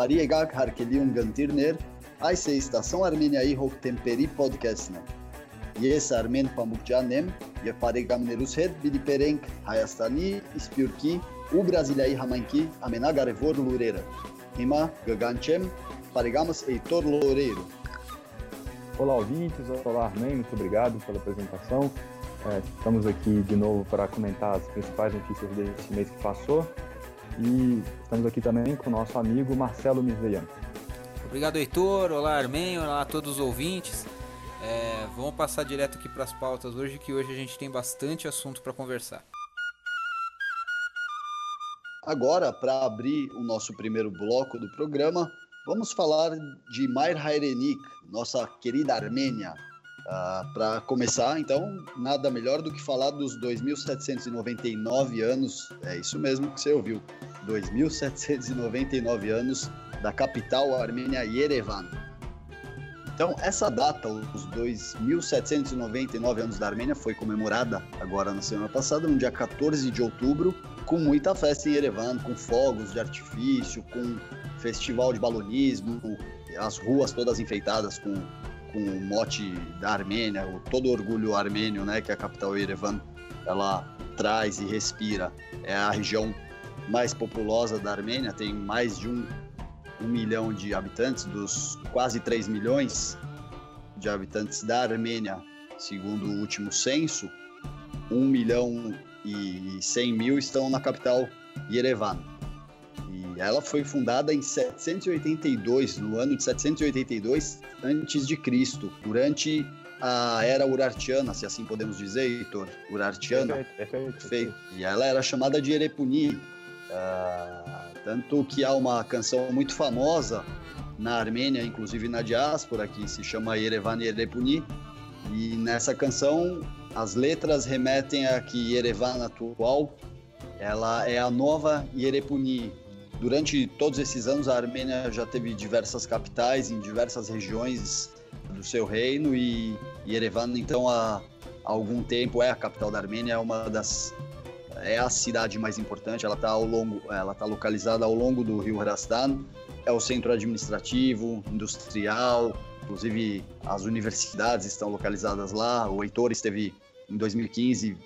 pariegak harkelium gantirner, aise estação armenia i hok temperi podcastna. Yes armen pamukjanem, ye paregamnerus het biliperenk hayastani ispyurki u brasileai hamanki amenagarevor lurera. Rima gaganchem paregamos Heitor Loureiro. Olá ouvintes, olá Armen, muito obrigado pela apresentação. É, estamos aqui de novo para comentar as principais notícias desse mês que passou. E estamos aqui também com o nosso amigo Marcelo Mizeian. Obrigado, Heitor. Olá, Armenho. Olá a todos os ouvintes. É, vamos passar direto aqui para as pautas hoje, que hoje a gente tem bastante assunto para conversar. Agora, para abrir o nosso primeiro bloco do programa, vamos falar de Mair Hairenik, nossa querida Armênia, Uh, para começar, então, nada melhor do que falar dos 2.799 anos, é isso mesmo que você ouviu, 2.799 anos da capital armênia Yerevan. Então, essa data, os 2.799 anos da Armênia, foi comemorada agora na semana passada, no dia 14 de outubro, com muita festa em Yerevan, com fogos de artifício, com festival de balonismo, as ruas todas enfeitadas com com o mote da Armênia, o todo orgulho armênio, né, que a capital Yerevan ela traz e respira. É a região mais populosa da Armênia, tem mais de um, um milhão de habitantes, dos quase 3 milhões de habitantes da Armênia, segundo o último censo, 1 milhão e 100 mil estão na capital Yerevan. Ela foi fundada em 782, no ano de 782 antes de Cristo, durante a era urartiana, se assim podemos dizer, Heitor, urartiana. Perfeito, perfeito. E ela era chamada de Erepuni, uh, tanto que há uma canção muito famosa na Armênia, inclusive na diáspora, que se chama Yerevan Erepuni, e nessa canção as letras remetem a que Yerevan atual ela é a nova Yerepuni, Durante todos esses anos, a Armênia já teve diversas capitais em diversas regiões do seu reino e Yerevan, então, há, há algum tempo é a capital da Armênia, é uma das é a cidade mais importante. Ela está ao longo, ela está localizada ao longo do rio Rastan. É o centro administrativo, industrial, inclusive as universidades estão localizadas lá. O Heitor esteve em 2015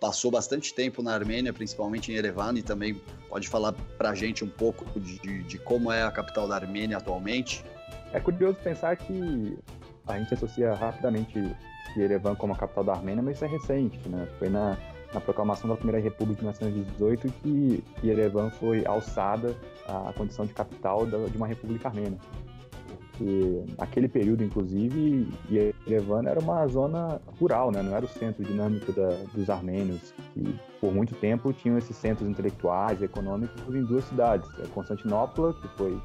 passou bastante tempo na Armênia, principalmente em Yerevan, e também pode falar para a gente um pouco de, de, como é a capital da Armênia atualmente. É curioso pensar que a gente associa rapidamente Yerevan como a capital da Armênia, mas isso é recente, né? Foi na, na proclamação da Primeira República de 1918 que Yerevan foi alçada à condição de capital de uma república armênia que naquele período, inclusive, Yerevan era uma zona rural, né? não era o centro dinâmico da, dos armênios, que por muito tempo tinham esses centros intelectuais e econômicos em duas cidades, é Constantinopla, que foi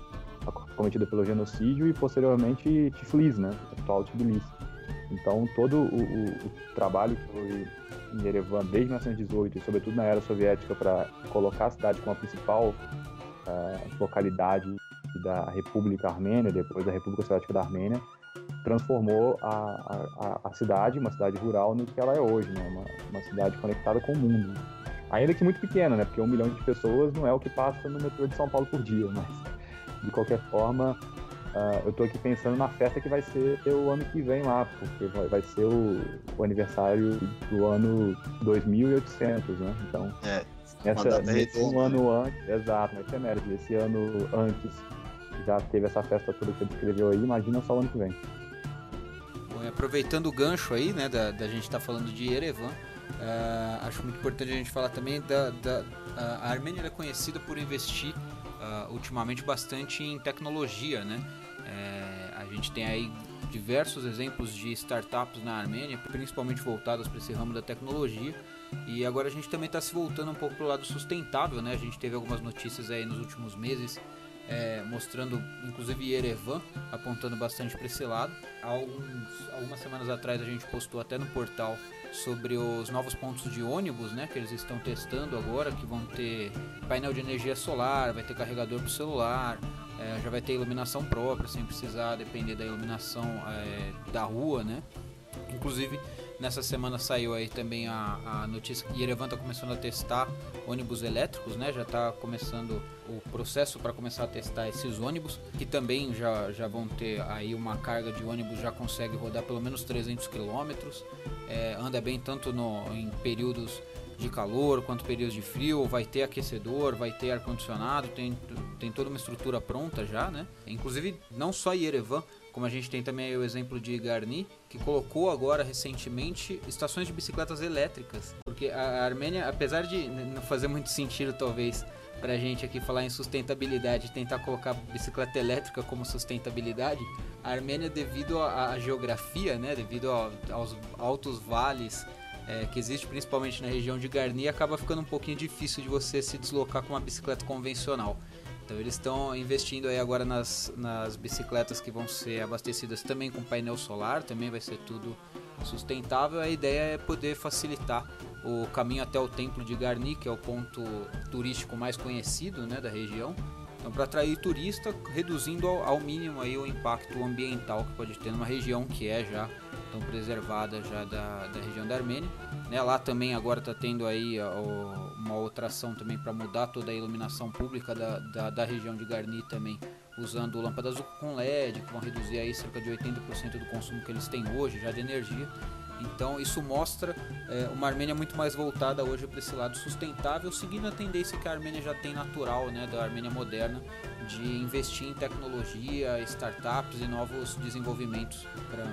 cometida pelo genocídio, e posteriormente Tiflis, né? atual Tbilisi. Então, todo o, o, o trabalho que foi em Yerevan desde 1918, e sobretudo na era soviética, para colocar a cidade como a principal uh, localidade da República Armênia, depois da República Soviética da Armênia, transformou a, a, a, cidade, uma cidade rural, no que ela é hoje, né? uma, uma cidade conectada com o mundo. Ainda que muito pequena, né? porque um milhão de pessoas não é o que passa no metrô de São Paulo por dia, mas de qualquer forma, uh, eu estou aqui pensando na festa que vai ser o ano que vem lá, porque vai, vai ser o, o, aniversário do ano 2800, né? Então, é, essa, nesse um ano antes, exato, na efeméride, esse ano antes já teve essa festa toda que você descreveu aí, imagina só o ano que vem. Bom, aproveitando o gancho aí, né, da, da gente estar tá falando de Erevan, uh, acho muito importante a gente falar também da, da a Armênia é conhecida por investir uh, ultimamente bastante em tecnologia, né? É, a gente tem aí diversos exemplos de startups na Armênia, principalmente voltadas para esse ramo da tecnologia. E agora a gente também está se voltando um pouco para o lado sustentável, né? A gente teve algumas notícias aí nos últimos meses é, mostrando inclusive Yerevan apontando bastante para esse lado. Alguns, algumas semanas atrás a gente postou até no portal sobre os novos pontos de ônibus, né, que eles estão testando agora, que vão ter painel de energia solar, vai ter carregador para o celular, é, já vai ter iluminação própria, sem precisar depender da iluminação é, da rua, né. Inclusive Nessa semana saiu aí também a, a notícia que Yerevan está começando a testar ônibus elétricos, né? Já está começando o processo para começar a testar esses ônibus, que também já, já vão ter aí uma carga de ônibus, já consegue rodar pelo menos 300 quilômetros. É, anda bem tanto no, em períodos de calor quanto períodos de frio, vai ter aquecedor, vai ter ar-condicionado, tem, tem toda uma estrutura pronta já, né? Inclusive, não só Yerevan, como a gente tem também o exemplo de Garni, que colocou agora recentemente estações de bicicletas elétricas. Porque a Armênia, apesar de não fazer muito sentido talvez pra gente aqui falar em sustentabilidade, tentar colocar bicicleta elétrica como sustentabilidade, a Armênia devido à geografia, né, devido aos altos vales é, que existe principalmente na região de Garni, acaba ficando um pouquinho difícil de você se deslocar com uma bicicleta convencional. Então eles estão investindo aí agora nas, nas bicicletas que vão ser abastecidas também com painel solar, também vai ser tudo sustentável. A ideia é poder facilitar o caminho até o templo de Garni, que é o ponto turístico mais conhecido né, da região. Então, para atrair turista, reduzindo ao, ao, mínimo aí o impacto ambiental que pode ter numa região que é já tão preservada já da, da região da Armênia. Né, lá também agora está tendo aí ó, uma outra ação também para mudar toda a iluminação pública da, da, da, região de Garni também, usando lâmpadas com LED, que vão reduzir aí cerca de 80% do consumo que eles têm hoje já de energia. Então isso mostra é, uma Armênia muito mais voltada hoje para esse lado sustentável, seguindo a tendência que a Armênia já tem natural, né, da Armênia moderna, de investir em tecnologia, startups e novos desenvolvimentos para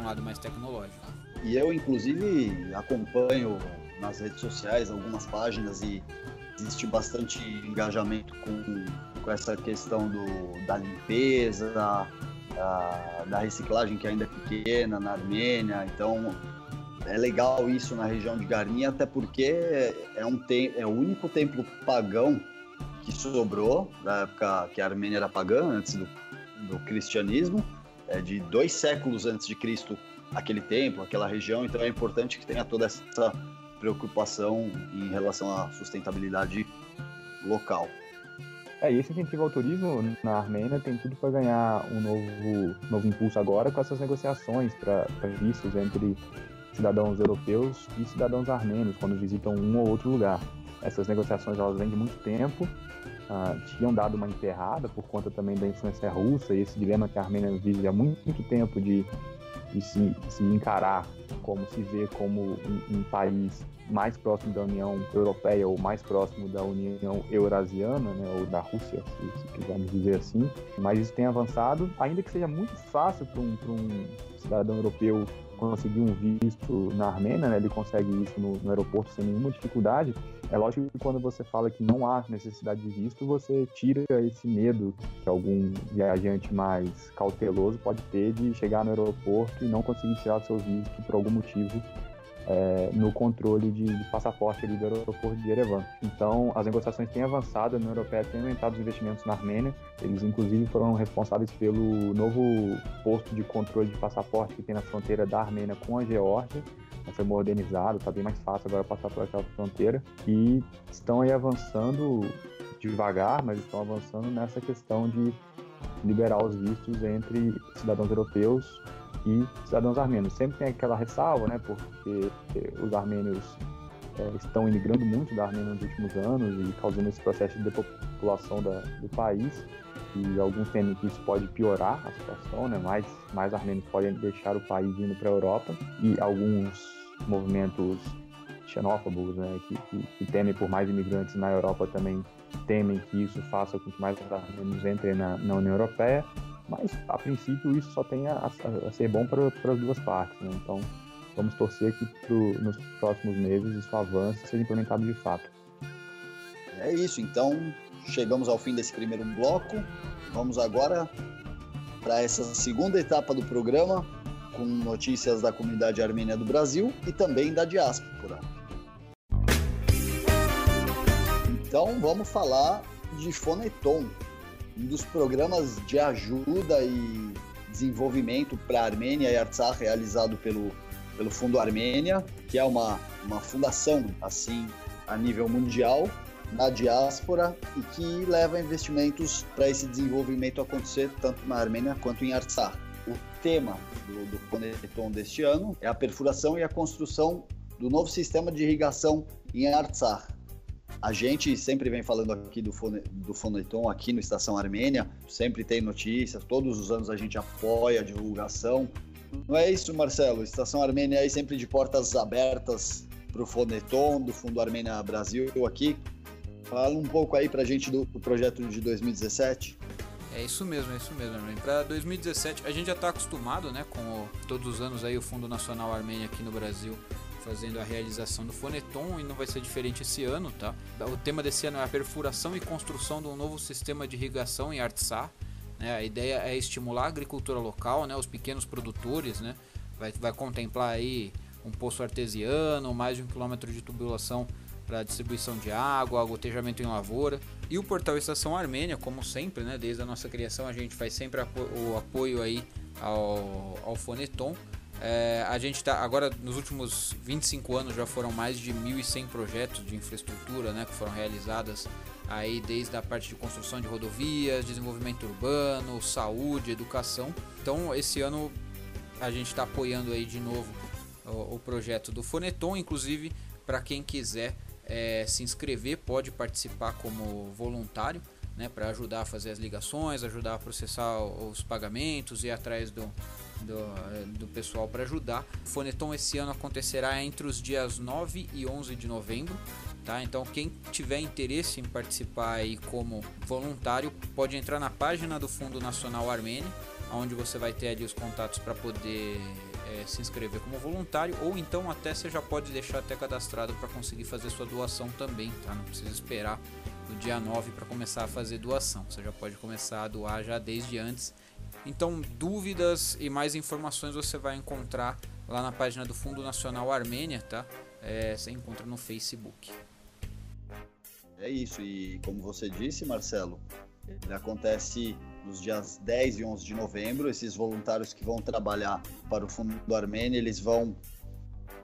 um lado mais tecnológico. E eu, inclusive, acompanho nas redes sociais algumas páginas e existe bastante engajamento com, com essa questão do, da limpeza, da, da, reciclagem que ainda é pequena na Armênia. Então, é legal isso na região de Garnia, até porque é, um tem, é o único templo pagão que sobrou da época que a Armênia era pagã, antes do, do cristianismo, é de dois séculos antes de Cristo aquele templo, aquela região, então é importante que tenha toda essa preocupação em relação à sustentabilidade local. É, e esse incentivo ao turismo na Armênia tem tudo para ganhar um novo, novo impulso agora com essas negociações para vistos entre cidadãos europeus e cidadãos armênios quando visitam um ou outro lugar. Essas negociações elas vêm de muito tempo, ah, tinham dado uma enterrada por conta também da influência russa e esse dilema que a Armênia vive há muito, muito tempo de, de se, se, encarar como se vê como um, um país mais próximo da União Europeia ou mais próximo da União Eurasiana, né, ou da Rússia, se, se quisermos dizer assim. Mas isso tem avançado, ainda que seja muito fácil para um, um cidadão europeu conseguir um visto na Armênia, né, ele consegue isso no, no, aeroporto sem nenhuma dificuldade. É lógico que quando você fala que não há necessidade de visto, você tira esse medo que algum viajante mais cauteloso pode ter de chegar no aeroporto e não conseguir tirar seu visto por algum motivo é, no controle de, de, passaporte ali do aeroporto de Yerevan. Então, as negociações têm avançado, a União Europeia tem aumentado os investimentos na Armênia, eles inclusive foram responsáveis pelo novo posto de controle de passaporte que tem na fronteira da Armênia com a Geórgia, foi modernizado, está bem mais fácil agora passar por aquela fronteira, e estão aí avançando devagar, mas estão avançando nessa questão de liberar os vistos entre cidadãos europeus e cidadãos armênios. Sempre tem aquela ressalva, né, porque os armênios é, estão imigrando muito da Armênia nos últimos anos e causando esse processo de depopulação da, do país. E alguns temem que isso pode piorar a situação, né? mais, mais armênios podem deixar o país indo para a Europa. E alguns movimentos xenófobos né? que, que, que temem por mais imigrantes na Europa também temem que isso faça com que mais armênios entrem na, na União Europeia. Mas, a princípio, isso só tem a, a, ser bom para as duas partes. Né? Então, vamos torcer que pro, nos próximos meses isso avance e seja implementado de fato. É isso, então chegamos ao fim desse primeiro bloco. Vamos agora para essa segunda etapa do programa, com notícias da comunidade armênia do Brasil e também da diáspora. Então vamos falar de Foneton, um dos programas de ajuda e desenvolvimento para a Armênia e Artsakh realizado pelo, pelo Fundo Armênia, que é uma, uma fundação assim a nível mundial na diáspora e que leva investimentos para esse desenvolvimento acontecer tanto na Armênia quanto em Artsakh. Tema do, do deste ano é a perfuração e a construção do novo sistema de irrigação em Artsakh. A gente sempre vem falando aqui do, Fone, do Foneton aqui no Estação Armênia, sempre tem notícias, todos os anos a gente apoia a divulgação. Não é isso, Marcelo? Estação Armênia aí sempre de portas abertas para o Foneton, do Fundo Armênia Brasil aqui. Fala um pouco aí para a gente do, do projeto de 2017. É isso mesmo, é isso mesmo. Para 2017, a gente já está acostumado, né, com o, todos os anos aí o Fundo Nacional Armênia aqui no Brasil fazendo a realização do Foneton e não vai ser diferente esse ano, tá? O tema desse ano é a perfuração e construção de um novo sistema de irrigação em Artsakh. Né? A ideia é estimular a agricultura local, né? Os pequenos produtores, né? Vai, vai contemplar aí um poço artesiano, mais de um quilômetro de tubulação para distribuição de água, gotejamento em lavoura. E o portal Estação Armênia, como sempre, né, desde a nossa criação, a gente faz sempre o apoio aí ao, ao Foneton. É, a gente está agora nos últimos 25 anos já foram mais de 1.100 projetos de infraestrutura né, que foram realizadas aí desde a parte de construção de rodovias, desenvolvimento urbano, saúde, educação. Então esse ano a gente está apoiando aí de novo o, o projeto do Foneton, inclusive para quem quiser é, se inscrever, pode participar como voluntário, né, para ajudar a fazer as ligações, ajudar a processar os pagamentos e atrás do, do, é, do pessoal para ajudar. O Foneton esse ano acontecerá entre os dias 9 e 11 de novembro. Tá? Então quem tiver interesse em participar aí como voluntário pode entrar na página do Fundo Nacional Armênio, onde você vai ter ali os contatos para poder é, se inscrever como voluntário ou então até você já pode deixar até cadastrado para conseguir fazer sua doação também, tá? Não precisa esperar o dia 9 para começar a fazer doação. Você já pode começar a doar já desde antes. Então, dúvidas e mais informações você vai encontrar lá na página do Fundo Nacional Armênia, tá? É, você encontra no Facebook. É isso, e como você disse, Marcelo, ele acontece nos dias 10 e 11 de novembro. Esses voluntários que vão trabalhar para o Fundo do Armênia, eles vão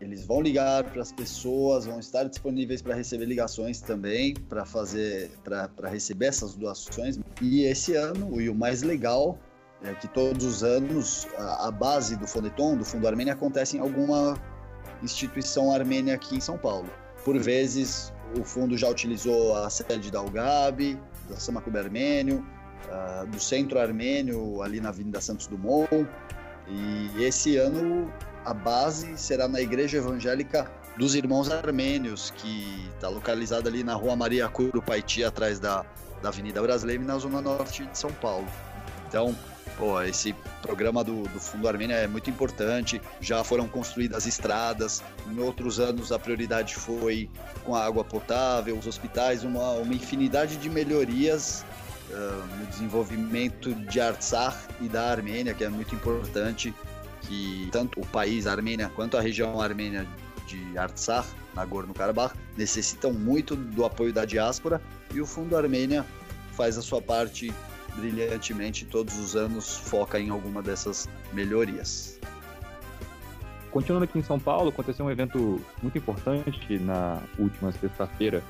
eles vão ligar para as pessoas, vão estar disponíveis para receber ligações também, para fazer, para receber essas doações. E esse ano, e o mais legal, é que todos os anos a, a base do Foneton, do Fundo Armênia, acontece em alguma instituição armênia aqui em São Paulo. Por vezes, o fundo já utilizou a sede da UGAB, da Samacube Armênio, uh, do Centro Armênio, ali na Avenida Santos Dumont. E esse ano a base será na Igreja Evangélica dos Irmãos Armênios, que está localizada ali na Rua Maria Curupaiti, atrás da, da Avenida Brasileira, na zona norte de São Paulo. Então, pô, esse programa do, do Fundo Armênia é muito importante. Já foram construídas estradas. Em outros anos, a prioridade foi com a água potável, os hospitais, uma, uma infinidade de melhorias no desenvolvimento de Artsakh e da Armênia, que é muito importante que tanto o país, a Armênia, quanto a região armênia de Artsakh, Nagorno-Karabakh, necessitam muito do apoio da diáspora e o Fundo Armênia faz a sua parte brilhantemente todos os anos, foca em alguma dessas melhorias. Continuando aqui em São Paulo, aconteceu um evento muito importante na última sexta-feira,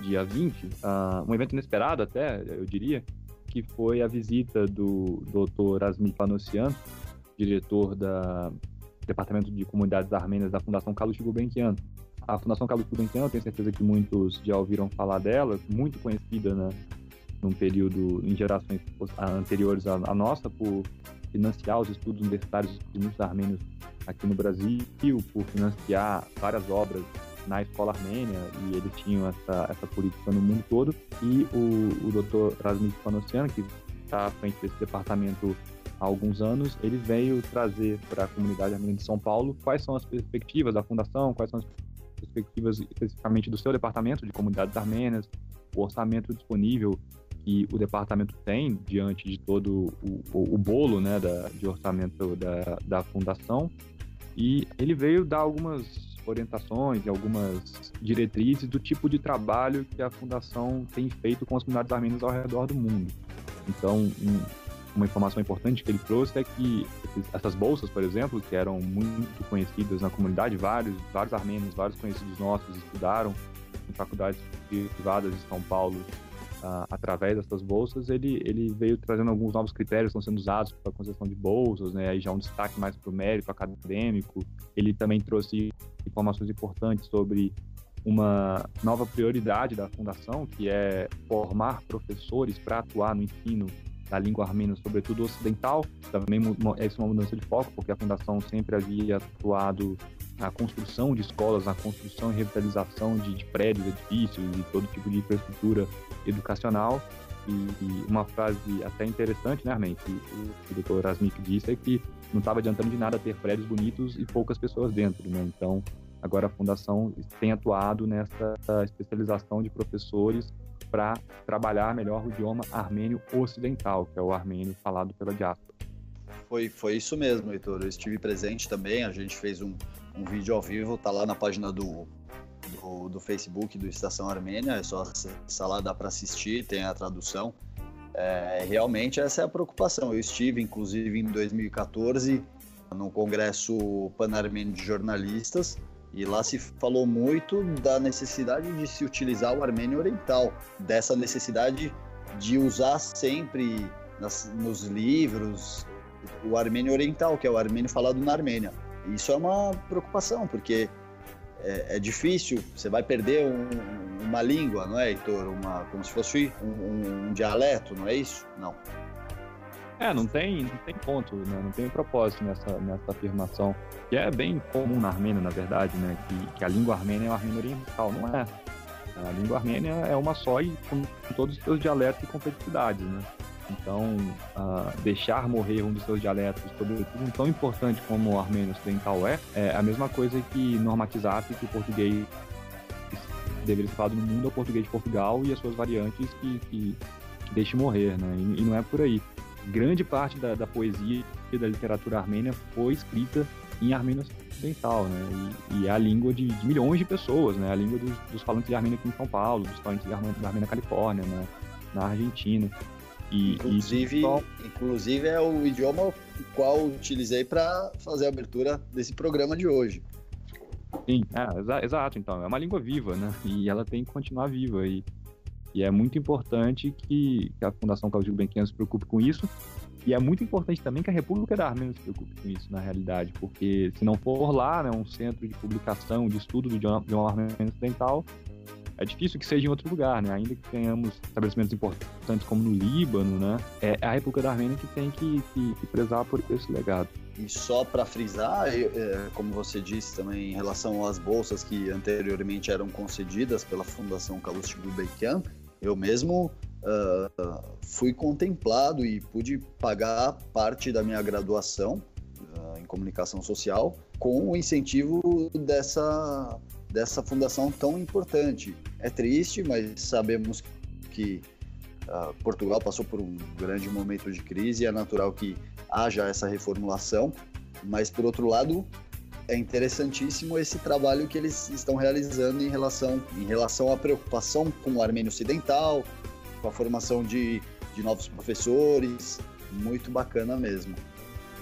dia 20, uh, ah, um evento inesperado até, eu diria, que foi a visita do Dr. Asmi Panossian, diretor da Departamento de Comunidades Armênias da Fundação Carlos Gulbenkian. A Fundação Carlos Gulbenkian, eu tenho certeza que muitos já ouviram falar dela, muito conhecida né, num período, em gerações anteriores à, nossa, por financiar os estudos universitários de muitos armênios aqui no Brasil, por financiar várias obras na escola armênia, e eles tinham essa, essa política no mundo todo. E o, o Dr. Razmik Panossian, que está à frente desse departamento há alguns anos, ele veio trazer para a comunidade armênia de São Paulo quais são as perspectivas da fundação, quais são as perspectivas especificamente do seu departamento de comunidades armênias, o orçamento disponível que o departamento tem diante de todo o, o, o bolo né, da, de orçamento da, da fundação. E ele veio dar algumas orientações e algumas diretrizes do tipo de trabalho que a fundação tem feito com as comunidades armênias ao redor do mundo. Então, um, uma informação importante que ele trouxe é que essas bolsas, por exemplo, que eram muito conhecidas na comunidade, vários, vários armênios, vários conhecidos nossos estudaram em faculdades privadas de São Paulo uh, através dessas bolsas, ele, ele veio trazendo alguns novos critérios que estão sendo usados para a concessão de bolsas, né? Aí já um destaque mais para o mérito acadêmico. Ele também trouxe informações importantes sobre uma nova prioridade da fundação, que é formar professores para atuar no ensino da língua armênia, sobretudo ocidental. Também é uma mudança de foco, porque a fundação sempre havia atuado na construção de escolas, na construção e revitalização de, de prédios, edifícios e todo tipo de infraestrutura educacional. E, e uma frase até interessante, né, Armin, que o, o doutor Asmik disse é que não estava adiantando de nada ter prédios bonitos e poucas pessoas dentro, né? Então, agora a fundação tem atuado nessa especialização de professores para trabalhar melhor o idioma armênio ocidental, que é o armênio falado pela diáspora. Foi, foi isso mesmo, Heitor. Eu estive presente também, a gente fez um, um vídeo ao vivo, tá lá na página do, do, do Facebook do Estação Armênia, é só acessar lá, dá para assistir, tem a tradução. É, realmente essa é a preocupação. Eu estive, inclusive, em 2014, no Congresso Pan-Armênio de Jornalistas, e lá se falou muito da necessidade de se utilizar o armênio oriental, dessa necessidade de usar sempre nas, nos livros o armênio oriental, que é o armênio falado na Armênia. Isso é uma preocupação, porque é, é difícil, você vai perder um, uma língua, não é, Heitor? Uma, como se fosse um, um, dialeto, não é isso? Não. É, não tem, não tem ponto, né? não tem propósito nessa, nessa afirmação, que é bem comum na Armênia, na verdade, né? que, que a língua armênia é o armênio oriental, não é. A língua armênia é uma só e com todos os seus dialetos e complexidades, né? Então, uh, deixar morrer um dos seus dialetos, sobretudo tão importante como o armênio ocidental é, é a mesma coisa que normatizasse que o português deveria ser falado no mundo é o português de Portugal e as suas variantes que, que, deixe morrer, né? E, e, não é por aí. Grande parte da, da poesia e da literatura armênia foi escrita em armênio ocidental, né? E, e, é a língua de, de, milhões de pessoas, né? A língua dos, dos falantes de armênio aqui em São Paulo, dos falantes de armênio, na Califórnia, né? na Argentina. E, inclusive, inclusive é o idioma qual utilizei para fazer a abertura desse programa de hoje. Sim, é, exa exato. Então, é uma língua viva, né? E ela tem que continuar viva. E, e é muito importante que, que a Fundação Claudio Benquian se preocupe com isso. E é muito importante também que a República da Armênia se preocupe com isso, na realidade, porque se não for lá, né, um centro de publicação, de estudo do idioma, idioma armênio ocidental, é difícil que seja em outro lugar, né? Ainda que tenhamos estabelecimentos importantes como no Líbano, né? É a República da Armênia que tem que, que, que prezar por esse legado. E só para frisar, é, como você disse também em relação às bolsas que anteriormente eram concedidas pela Fundação Calouste Gulbenkian, eu mesmo uh, fui contemplado e pude pagar parte da minha graduação uh, em comunicação social com o incentivo dessa dessa fundação tão importante. É triste, mas sabemos que uh, Portugal passou por um grande momento de crise é natural que haja essa reformulação. Mas, por outro lado, é interessantíssimo esse trabalho que eles estão realizando em relação, em relação à preocupação com o armênio ocidental, com a formação de, de novos professores. Muito bacana mesmo.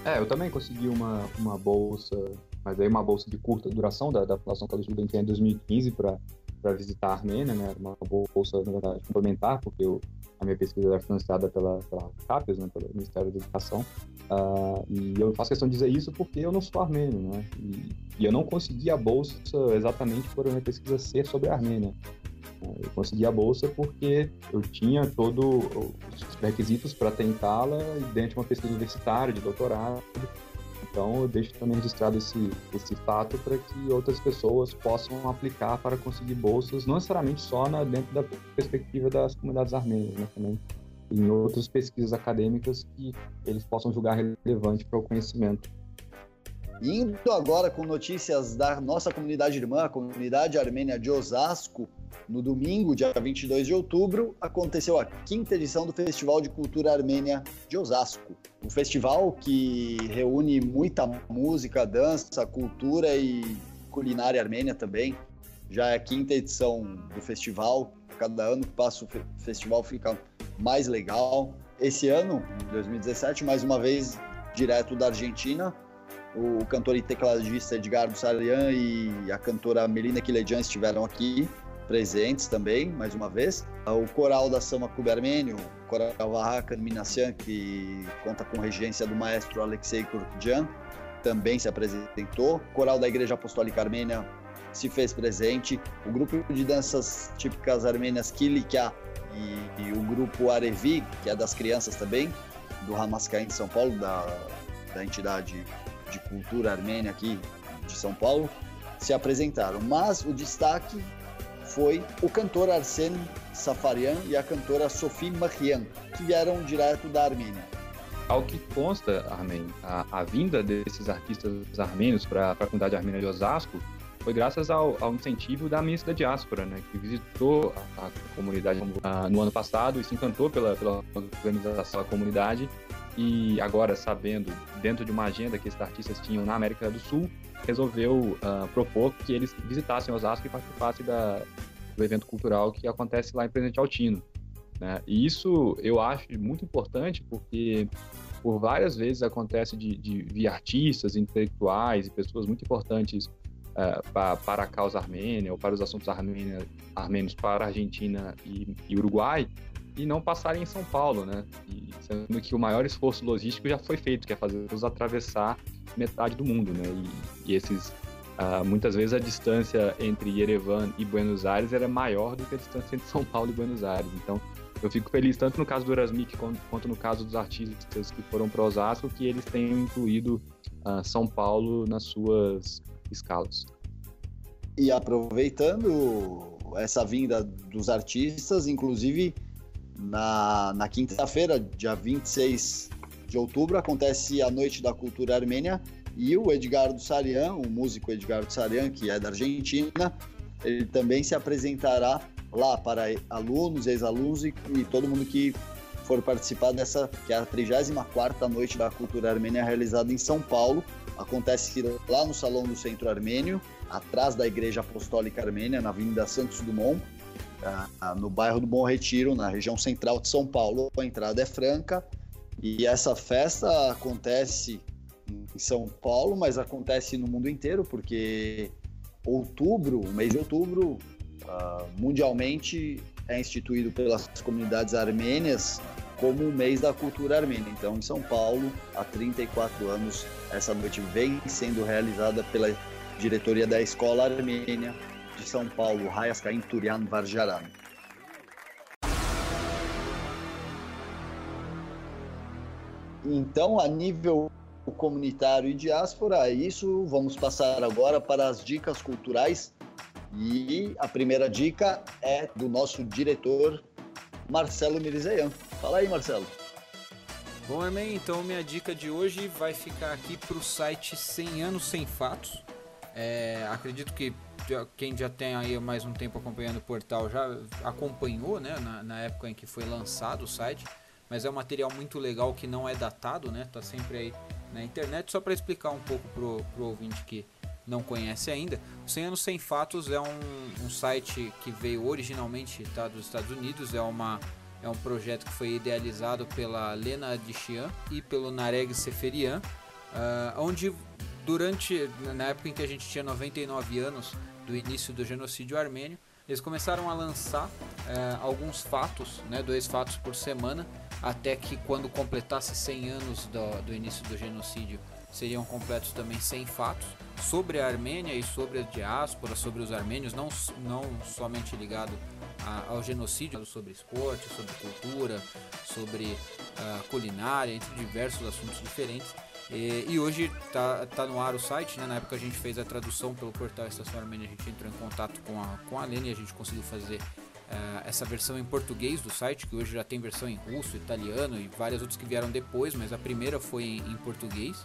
É, eu também consegui uma, uma bolsa mas aí uma bolsa de curta duração da, da Fundação Carlos Gulbenkian em 2015 para visitar a Armênia, né? Uma bolsa, na verdade, complementar, porque eu, a minha pesquisa era financiada pela, pela CAPES, né? pelo Ministério da Educação. Uh, e eu faço questão de dizer isso porque eu não sou armênio, né? E, e eu não consegui a bolsa exatamente por a minha pesquisa ser sobre a Armênia. Eu consegui a bolsa porque eu tinha todos os requisitos para tentá-la dentro de uma pesquisa universitária, de doutorado, então eu deixo também registrado esse, esse fato para que outras pessoas possam aplicar para conseguir bolsas, não necessariamente só na, dentro da perspectiva das comunidades armênias, mas também em outras pesquisas acadêmicas que eles possam julgar relevante para o conhecimento. Indo agora com notícias da nossa comunidade irmã, a comunidade armênia de Osasco, no domingo, dia 22 de outubro, aconteceu a quinta edição do Festival de Cultura Armênia de Osasco. Um festival que reúne muita música, dança, cultura e culinária armênia também. Já é a quinta edição do festival. Cada ano que passa o festival fica mais legal. Esse ano, 2017, mais uma vez direto da Argentina, o cantor e tecladista Edgardo Sarian e a cantora Melina Quilejan estiveram aqui presentes também, mais uma vez. O coral da Sama Clube coral Vahaka Minasyan, que conta com regência do maestro Alexei Kurkjan, também se apresentou. O coral da Igreja Apostólica Armênia se fez presente. O grupo de danças típicas armênias Kilikia e, e, o grupo Arevi, que é das crianças também, do Hamaskai em São Paulo, da, da entidade de cultura armênia aqui de São Paulo, se apresentaram. Mas o destaque foi o cantor Arsen Safarian e a cantora Sophie Mahian, que vieram direto da Armênia. Ao que consta, Armen, a, a vinda desses artistas armênios para a comunidade armênia de Osasco foi graças ao, ao, incentivo da ministra da Diáspora, né, que visitou a, a comunidade a, no ano passado e se encantou pela, pela organização da comunidade e agora, sabendo, dentro de uma agenda que esses artistas tinham na América do Sul, resolveu uh, propor que eles visitassem Osasco e participassem da, do evento cultural que acontece lá em Presidente Altino. Né? E isso eu acho muito importante porque por várias vezes acontece de, de vir artistas, intelectuais e pessoas muito importantes uh, pra, para a causa armênia ou para os assuntos armênia, armênios para a Argentina e, e, Uruguai e não passarem em São Paulo, né? E, sendo que o maior esforço logístico já foi feito, que é fazer-os atravessar metade do mundo, né? E, e esses uh, muitas vezes a distância entre Yerevan e Buenos Aires era maior do que a distância entre São Paulo e Buenos Aires. Então eu fico feliz tanto no caso do Erasmic quanto no caso dos artistas que foram para Osasco que eles tenham incluído uh, São Paulo nas suas escalas. E aproveitando essa vinda dos artistas, inclusive na, na quinta-feira, dia 26 de outubro, acontece a Noite da Cultura Armênia e o Edgardo Sarian, o músico Edgardo Sarian, que é da Argentina, ele também se apresentará lá para alunos, ex-alunos e, e, todo mundo que for participar dessa, que é a 34ª Noite da Cultura Armênia realizada em São Paulo. Acontece lá no Salão do Centro Armênio, atrás da Igreja Apostólica Armênia, na Avenida Santos Dumont, no bairro do Bom Retiro, na região central de São Paulo. A entrada é franca e essa festa acontece em São Paulo, mas acontece no mundo inteiro, porque outubro, mês de outubro, uh, mundialmente é instituído pelas comunidades armênias como o mês da cultura armênia. Então, em São Paulo, há 34 anos, essa noite vem sendo realizada pela diretoria da Escola Armênia de São Paulo, Hayaskain Turian Varjaran. Então, a nível comunitário e diáspora, é isso. Vamos passar agora para as dicas culturais. E a primeira dica é do nosso diretor, Marcelo Mirizeian. Fala aí, Marcelo. Bom, Armin, então minha dica de hoje vai ficar aqui para o site 100 Anos Sem Fatos. É, acredito que quem já tem aí mais um tempo acompanhando o portal já acompanhou, né, na, na, época em que foi lançado o site, mas é um material muito legal que não é datado, né, tá sempre aí na internet, só para explicar um pouco pro, pro ouvinte que não conhece ainda, o 100 Anos Sem Fatos é um, um site que veio originalmente tá, dos Estados Unidos, é uma é um projeto que foi idealizado pela Lena Adishian e pelo Nareg Seferian, uh, onde durante na época em que a gente tinha 99 anos do início do genocídio armênio, eles começaram a lançar é, alguns fatos, né, dois fatos por semana, até que quando completasse 100 anos do, do início do genocídio, seriam completos também 100 fatos sobre a Armênia e sobre a diáspora, sobre os armênios, não, não somente ligado a, ao genocídio, sobre esporte, sobre cultura, sobre uh, culinária, entre diversos assuntos diferentes. E, e, hoje tá, tá no ar o site, né? Na época a gente fez a tradução pelo portal Estação Armênia, a gente entrou em contato com a, com a Lene e a gente conseguiu fazer uh, essa versão em português do site, que hoje já tem versão em russo, italiano e várias outras que vieram depois, mas a primeira foi em, em português.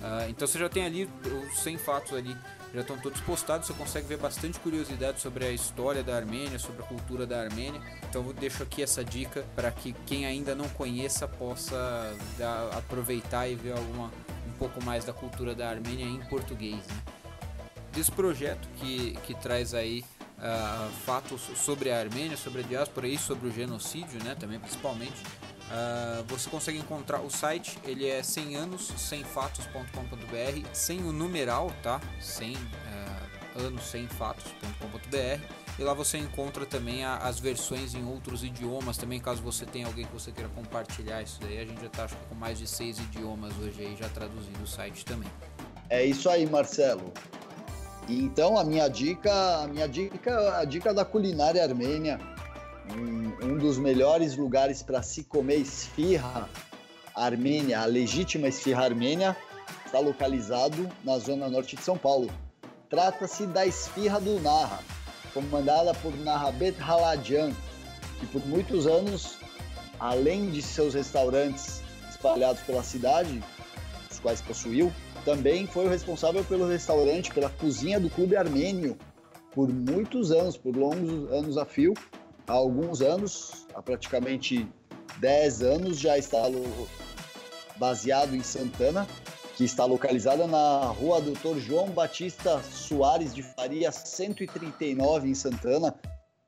Uh, então você já tem ali os 100 fatos ali, já estão todos postados, você consegue ver bastante curiosidade sobre a história da Armênia, sobre a cultura da Armênia. Então eu deixo aqui essa dica para que quem ainda não conheça possa dar, aproveitar e ver alguma pouco mais da cultura da Armênia em português. Né? Desse projeto que, que traz aí uh, fatos sobre a Armênia, sobre a diáspora e sobre o genocídio, né, também principalmente. Uh, você consegue encontrar o site, ele é 100 anos sem fatos.com.br, sem o numeral, tá? Sem anosemfatos.com.br e lá você encontra também a, as versões em outros idiomas também, caso você tenha alguém que você queira compartilhar isso daí. A gente já está com mais de seis idiomas hoje aí, já traduzindo o site também. É isso aí, Marcelo. Então a minha dica, a minha dica, a dica da culinária armênia, um, um dos melhores lugares para se comer esfirra armênia, a legítima esfirra armênia, está localizado na zona norte de São Paulo. Trata-se da esfirra do Narra comandada por Nahabet Haladjan, que por muitos anos, além de seus restaurantes espalhados pela cidade, os quais possuiu, também foi o responsável pelo restaurante, pela cozinha do Clube Armênio, por muitos anos, por longos anos a fio. Há alguns anos, há praticamente 10 anos, já está baseado em Santana, que está localizada na rua Doutor João Batista Soares de Faria, 139, em Santana.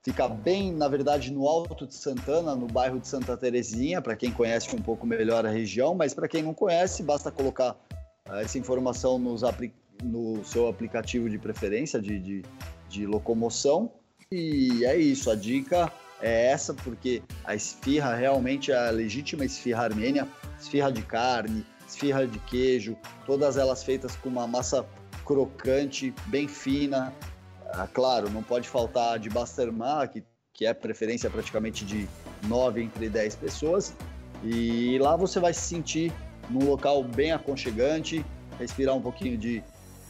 Fica bem, na verdade, no alto de Santana, no bairro de Santa Terezinha, para quem conhece um pouco melhor a região, mas para quem não conhece, basta colocar uh, essa informação nos no seu aplicativo de preferência de, de, de locomoção. E é isso, a dica é essa, porque a esfirra realmente é a legítima esfirra armênia, esfirra de carne, esfirra de queijo, todas elas feitas com uma massa crocante, bem fina. Ah, claro, não pode faltar de Bastermar, que, que é preferência praticamente de 9 entre 10 pessoas. E lá você vai se sentir num local bem aconchegante, respirar um pouquinho de,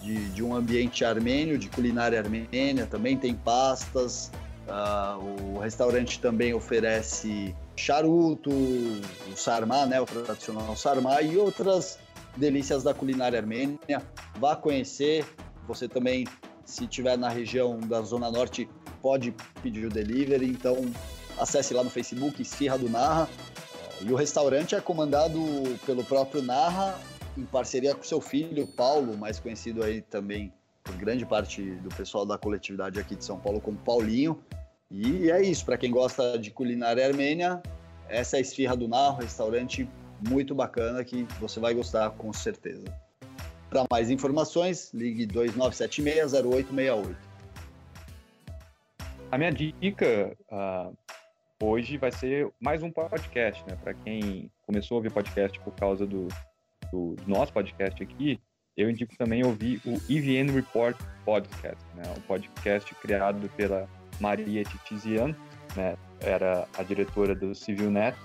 de, de um ambiente armênio, de culinária armênia. Também tem pastas. Uh, o restaurante também oferece charuto, o sarmá, né, o tradicional sarmá e outras delícias da culinária armênia. Vá conhecer. Você também, se estiver na região da Zona Norte, pode pedir o delivery. Então, acesse lá no Facebook Esfirra do Narra. E o restaurante é comandado pelo próprio Narra, em parceria com seu filho, Paulo, mais conhecido aí também por grande parte do pessoal da coletividade aqui de São Paulo como Paulinho. E é isso, para quem gosta de culinária armênia, essa é a Esfirra do Narro, restaurante muito bacana que você vai gostar com certeza. Para mais informações, ligue 2976-0868. A minha dica uh, hoje vai ser mais um podcast, né? Para quem começou a ouvir podcast por causa do, do, nosso podcast aqui, eu indico também ouvir o EVN Report Podcast, né? Um podcast criado pela Maria Titizian, né, era a diretora do CivilNet,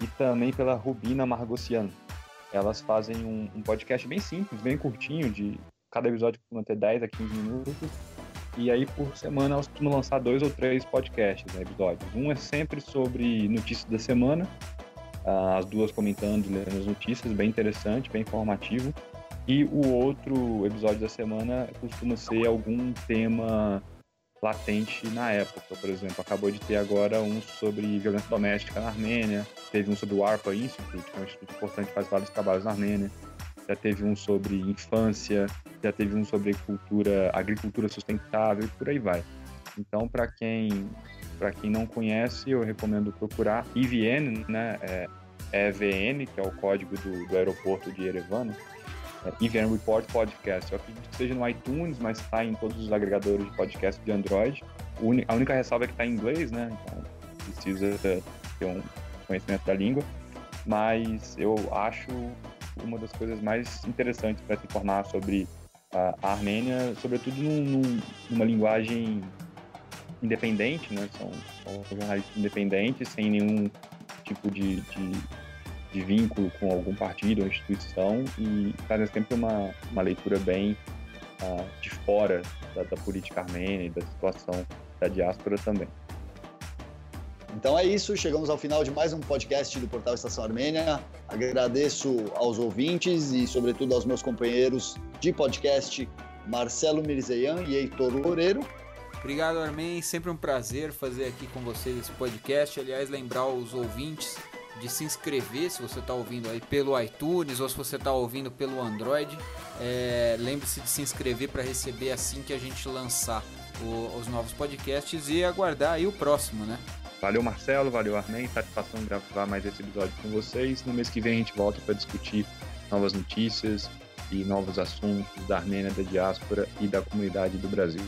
e também pela Rubina Margocian. Elas fazem um, um, podcast bem simples, bem curtinho, de cada episódio costuma ter 10 a 15 minutos, e aí por semana elas costumam lançar dois ou três podcasts, né, episódios. Um é sempre sobre notícias da semana, as duas comentando, lendo as notícias, bem interessante, bem informativo. E o outro episódio da semana costuma ser algum tema latente na época. Por exemplo, acabou de ter agora um sobre violência doméstica na Armênia, teve um sobre o ARPA Institute, que é um instituto importante que faz vários trabalhos na Armênia, já teve um sobre infância, já teve um sobre cultura, agricultura sustentável e por aí vai. Então, para quem para quem não conhece, eu recomendo procurar IVN, né? É, EVN, que é o código do, do aeroporto de Yerevan, né? é, Report Podcast. Eu acredito que seja no iTunes, mas está em todos os agregadores de podcast de Android. A única ressalva é que está em inglês, né? Então precisa ter um conhecimento da língua. Mas eu acho uma das coisas mais interessantes para se informar sobre a Armênia, sobretudo num, numa linguagem independente, né? São, são jornalistas independentes, sem nenhum tipo de, de de vínculo com algum partido ou instituição e fazem sempre uma, uma leitura bem uh, de fora da, da, política armênia e da situação da diáspora também. Então é isso, chegamos ao final de mais um podcast do Portal Estação Armênia. Agradeço aos ouvintes e, sobretudo, aos meus companheiros de podcast, Marcelo Mirzeian e Heitor Loureiro. Obrigado, Armin. Sempre um prazer fazer aqui com vocês esse podcast. Aliás, lembrar os ouvintes de se inscrever se você está ouvindo aí pelo iTunes ou se você está ouvindo pelo Android. É, Lembre-se de se inscrever para receber assim que a gente lançar o, os novos podcasts e aguardar aí o próximo, né? Valeu Marcelo, valeu Armin, satisfação gravar mais esse episódio com vocês. No mês que vem a gente volta para discutir novas notícias aqui novos assuntos da Armênia, da diáspora e da comunidade do Brasil.